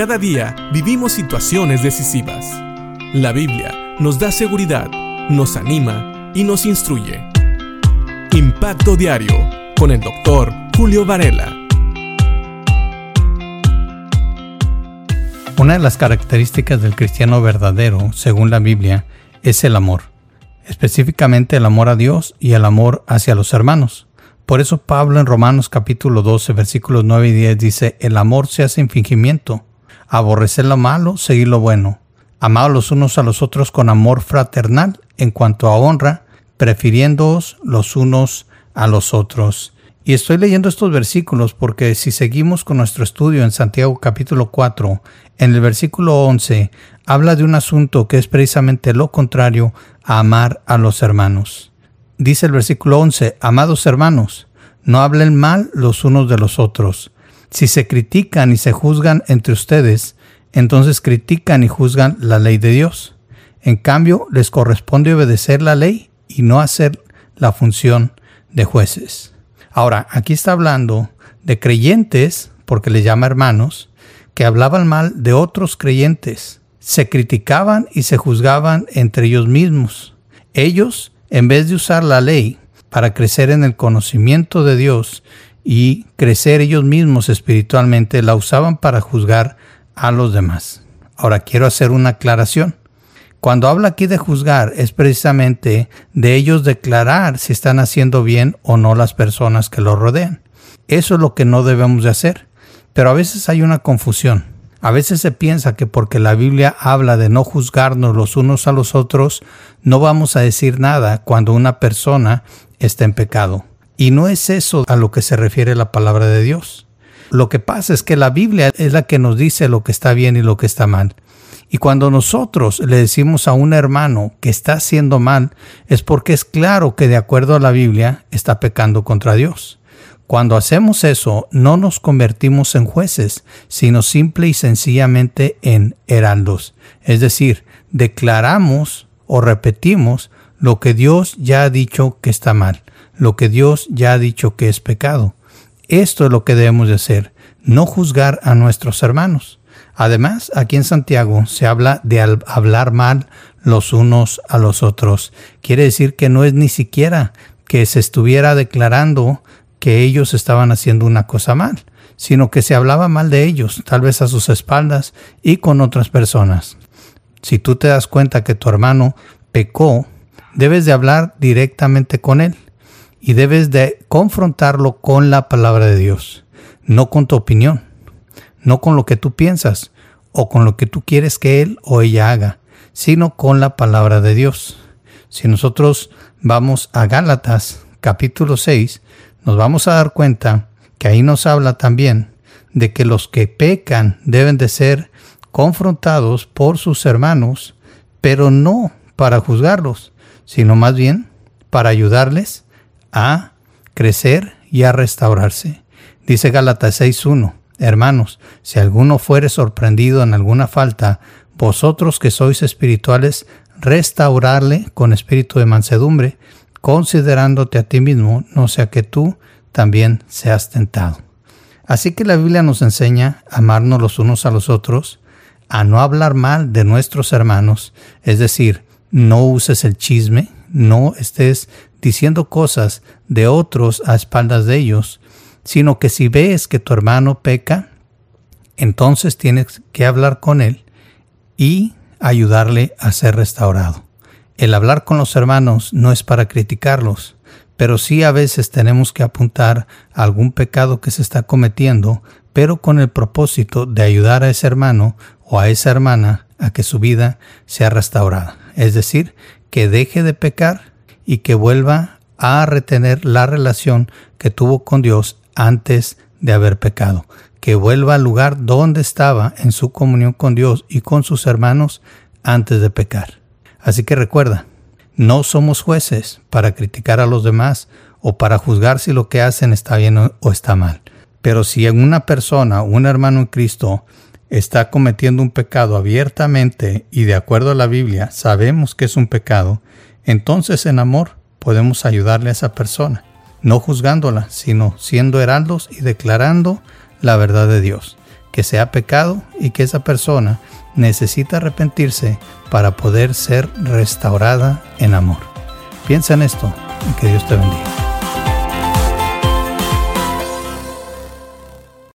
Cada día vivimos situaciones decisivas. La Biblia nos da seguridad, nos anima y nos instruye. Impacto Diario con el doctor Julio Varela. Una de las características del cristiano verdadero, según la Biblia, es el amor, específicamente el amor a Dios y el amor hacia los hermanos. Por eso Pablo en Romanos capítulo 12 versículos 9 y 10 dice, el amor se hace en fingimiento, aborrecer lo malo, seguir lo bueno, amad los unos a los otros con amor fraternal en cuanto a honra, prefiriéndoos los unos a los otros. Y estoy leyendo estos versículos porque si seguimos con nuestro estudio en Santiago capítulo 4, en el versículo 11, habla de un asunto que es precisamente lo contrario a amar a los hermanos dice el versículo 11, amados hermanos, no hablen mal los unos de los otros. Si se critican y se juzgan entre ustedes, entonces critican y juzgan la ley de Dios. En cambio, les corresponde obedecer la ley y no hacer la función de jueces. Ahora, aquí está hablando de creyentes, porque le llama hermanos, que hablaban mal de otros creyentes, se criticaban y se juzgaban entre ellos mismos. Ellos en vez de usar la ley para crecer en el conocimiento de Dios y crecer ellos mismos espiritualmente, la usaban para juzgar a los demás. Ahora quiero hacer una aclaración. Cuando habla aquí de juzgar es precisamente de ellos declarar si están haciendo bien o no las personas que los rodean. Eso es lo que no debemos de hacer. Pero a veces hay una confusión. A veces se piensa que porque la Biblia habla de no juzgarnos los unos a los otros, no vamos a decir nada cuando una persona está en pecado. Y no es eso a lo que se refiere la palabra de Dios. Lo que pasa es que la Biblia es la que nos dice lo que está bien y lo que está mal. Y cuando nosotros le decimos a un hermano que está haciendo mal, es porque es claro que de acuerdo a la Biblia está pecando contra Dios. Cuando hacemos eso, no nos convertimos en jueces, sino simple y sencillamente en heraldos. Es decir, declaramos o repetimos lo que Dios ya ha dicho que está mal, lo que Dios ya ha dicho que es pecado. Esto es lo que debemos de hacer, no juzgar a nuestros hermanos. Además, aquí en Santiago se habla de hablar mal los unos a los otros. Quiere decir que no es ni siquiera que se estuviera declarando que ellos estaban haciendo una cosa mal, sino que se hablaba mal de ellos, tal vez a sus espaldas y con otras personas. Si tú te das cuenta que tu hermano pecó, debes de hablar directamente con él y debes de confrontarlo con la palabra de Dios, no con tu opinión, no con lo que tú piensas o con lo que tú quieres que él o ella haga, sino con la palabra de Dios. Si nosotros vamos a Gálatas capítulo 6, nos vamos a dar cuenta que ahí nos habla también de que los que pecan deben de ser confrontados por sus hermanos, pero no para juzgarlos, sino más bien para ayudarles a crecer y a restaurarse. Dice Gálatas 6.1, hermanos, si alguno fuere sorprendido en alguna falta, vosotros que sois espirituales, restaurarle con espíritu de mansedumbre, considerándote a ti mismo, no sea que tú también seas tentado. Así que la Biblia nos enseña a amarnos los unos a los otros, a no hablar mal de nuestros hermanos, es decir, no uses el chisme, no estés diciendo cosas de otros a espaldas de ellos, sino que si ves que tu hermano peca, entonces tienes que hablar con él y ayudarle a ser restaurado. El hablar con los hermanos no es para criticarlos, pero sí a veces tenemos que apuntar a algún pecado que se está cometiendo, pero con el propósito de ayudar a ese hermano o a esa hermana a que su vida sea restaurada. Es decir, que deje de pecar y que vuelva a retener la relación que tuvo con Dios antes de haber pecado, que vuelva al lugar donde estaba en su comunión con Dios y con sus hermanos antes de pecar. Así que recuerda, no somos jueces para criticar a los demás o para juzgar si lo que hacen está bien o está mal. Pero si en una persona, un hermano en Cristo, está cometiendo un pecado abiertamente y de acuerdo a la Biblia sabemos que es un pecado, entonces en amor podemos ayudarle a esa persona, no juzgándola, sino siendo heraldos y declarando la verdad de Dios. que se ha pecado y que esa persona necesita arrepentirse para poder ser restaurada en amor. Piensa en esto y que Dios te bendiga.